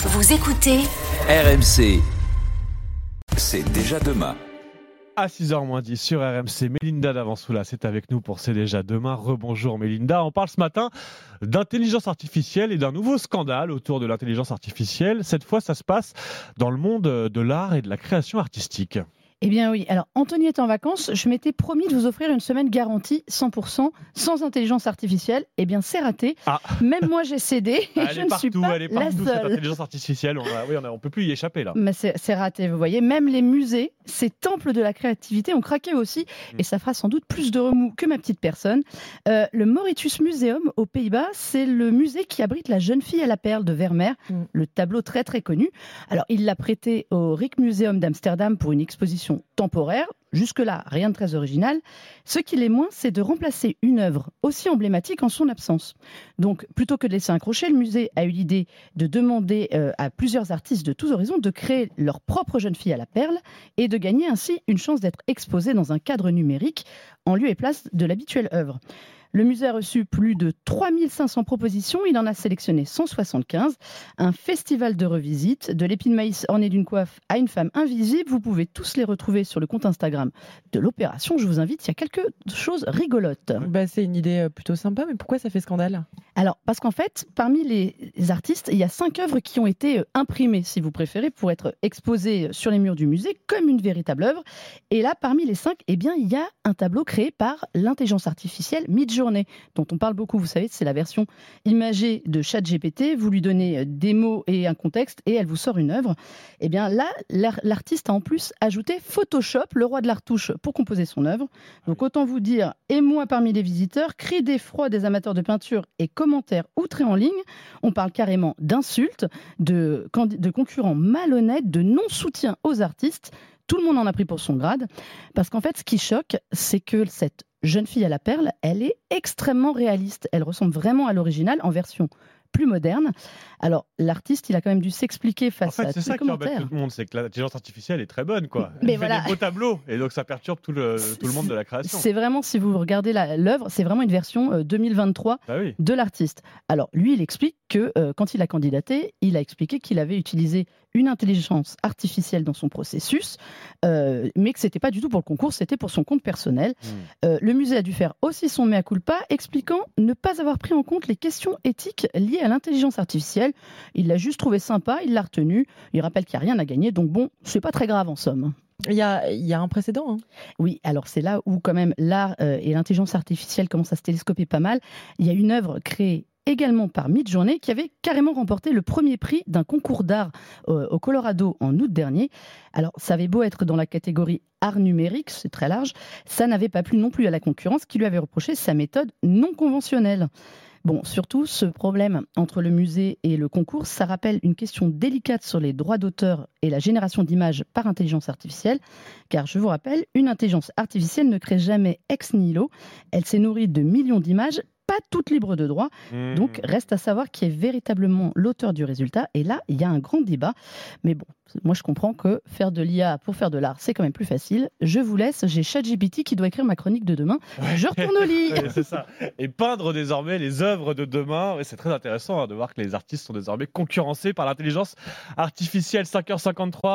Vous écoutez RMC. C'est déjà demain. À 6h10 sur RMC, Mélinda Davansoula, c'est avec nous pour C'est déjà demain. Rebonjour Mélinda. On parle ce matin d'intelligence artificielle et d'un nouveau scandale autour de l'intelligence artificielle. Cette fois, ça se passe dans le monde de l'art et de la création artistique. Eh bien oui. Alors, Anthony est en vacances. Je m'étais promis de vous offrir une semaine garantie 100% sans intelligence artificielle. Eh bien, c'est raté. Ah. Même moi, j'ai cédé. Et Elle je est ne partout, suis pas elle est la partout, cette seule. intelligence artificielle. On a- oui, on ne peut plus y échapper là. Mais c'est raté, vous voyez. Même les musées, ces temples de la créativité, ont craqué aussi. Mm. Et ça fera sans doute plus de remous que ma petite personne. Euh, le Mauritius Museum aux Pays-Bas, c'est le musée qui abrite la jeune fille à la perle de Vermeer, Mm. le tableau très très connu. Alors, il l'a prêté au Rijksmuseum d'Amsterdam pour une exposition temporaire. Jusque-là, rien de très original. Ce qui l'est moins, c'est de remplacer une œuvre aussi emblématique en son absence. Donc, plutôt que de laisser un crochet, le musée a eu l'idée de demander euh, à plusieurs artistes de tous horizons de créer leur propre jeune fille à la perle et de gagner ainsi une chance d'être exposée dans un cadre numérique en lieu et place de l'habituelle œuvre. Le musée a reçu plus de 3500 propositions, il en a sélectionné 175. Un festival de revisite, de l'épine maïs ornée d'une coiffe à une femme invisible. Vous pouvez tous les retrouver sur le compte Instagram de l'opération. Je vous invite, il y a quelque chose rigolote. Bah, c'est une idée euh, plutôt sympa, mais pourquoi ça fait scandale? Alors, parce qu'en fait, parmi les artistes, il y a cinq œuvres qui ont été euh, imprimées, si vous préférez, pour être exposées sur les murs du musée comme une véritable œuvre. Et là, parmi les cinq, eh bien, il y a un tableau créé par l'intelligence artificielle Midjourney, dont on parle beaucoup. Vous savez, c'est la version imagée de ChatGPT. Vous lui donnez euh, des mots et un contexte, et elle vous sort une œuvre. Eh bien, là, l'ar- l'artiste a en plus ajouté Photoshop, le roi de la retouche, pour composer son œuvre. Donc, autant vous dire, et moi parmi les visiteurs, cris d'effroi des amateurs de peinture et commentaires en ligne. On parle carrément d'insultes, de, de concurrents malhonnêtes, de non-soutien aux artistes. Tout le monde en a pris pour son grade. Parce qu'en fait, ce qui choque, c'est que cette jeune fille à la perle, elle est extrêmement réaliste. Elle ressemble vraiment à l'original en version plus moderne. Alors, l'artiste, il a quand même dû s'expliquer En face fait, à tous ça les commentaires. tout le monde, c'est que l'intelligence artificielle est très bonne, quoi. Mais Elle fait voilà. des beaux tableaux, et donc ça perturbe tout le, tout le monde de la création. C'est vraiment, si vous regardez l'œuvre, c'est vraiment une version euh, 2023 Bah oui. de l'artiste. Alors, lui, il explique que euh, quand il a candidaté, il a expliqué qu'il avait utilisé une intelligence artificielle dans son processus, euh, mais que c'était pas du tout pour le concours, c'était pour son compte personnel. Hmm. Euh, le musée a dû faire aussi son mea culpa, expliquant ne pas avoir pris en compte les questions éthiques liées à l'intelligence artificielle. Il l'a juste trouvé sympa, il l'a retenu. Il rappelle qu'il n'y a rien à gagner, donc bon, c'est pas très grave en somme. Il y a, il y a un précédent. hein. Oui, alors c'est là où quand même l'art euh, et l'intelligence artificielle commencent à se télescoper pas mal. Il y a une œuvre créée également par Midjourney qui avait carrément remporté le premier prix d'un concours d'art euh, au Colorado en août dernier. Alors ça avait beau être dans la catégorie art numérique, c'est très large, ça n'avait pas plu non plus à la concurrence qui lui avait reproché sa méthode non conventionnelle. Bon, surtout, ce problème entre le musée et le concours, ça rappelle une question délicate sur les droits d'auteur et la génération d'images par intelligence artificielle. Car je vous rappelle, une intelligence artificielle ne crée jamais ex nihilo. Elle s'est nourrie de millions d'images, pas toutes libres de droit. Donc, reste à savoir qui est véritablement l'auteur du résultat. Et là, il y a un grand débat. Mais bon, moi, je comprends que faire de l'IA pour faire de l'art, c'est quand même plus facile. Je vous laisse. J'ai ChatGPT qui doit écrire ma chronique de demain. Je retourne au lit. Ouais, c'est ça. Et peindre désormais les œuvres de demain. C'est très intéressant hein, de voir que les artistes sont désormais concurrencés par l'intelligence artificielle. 5h53.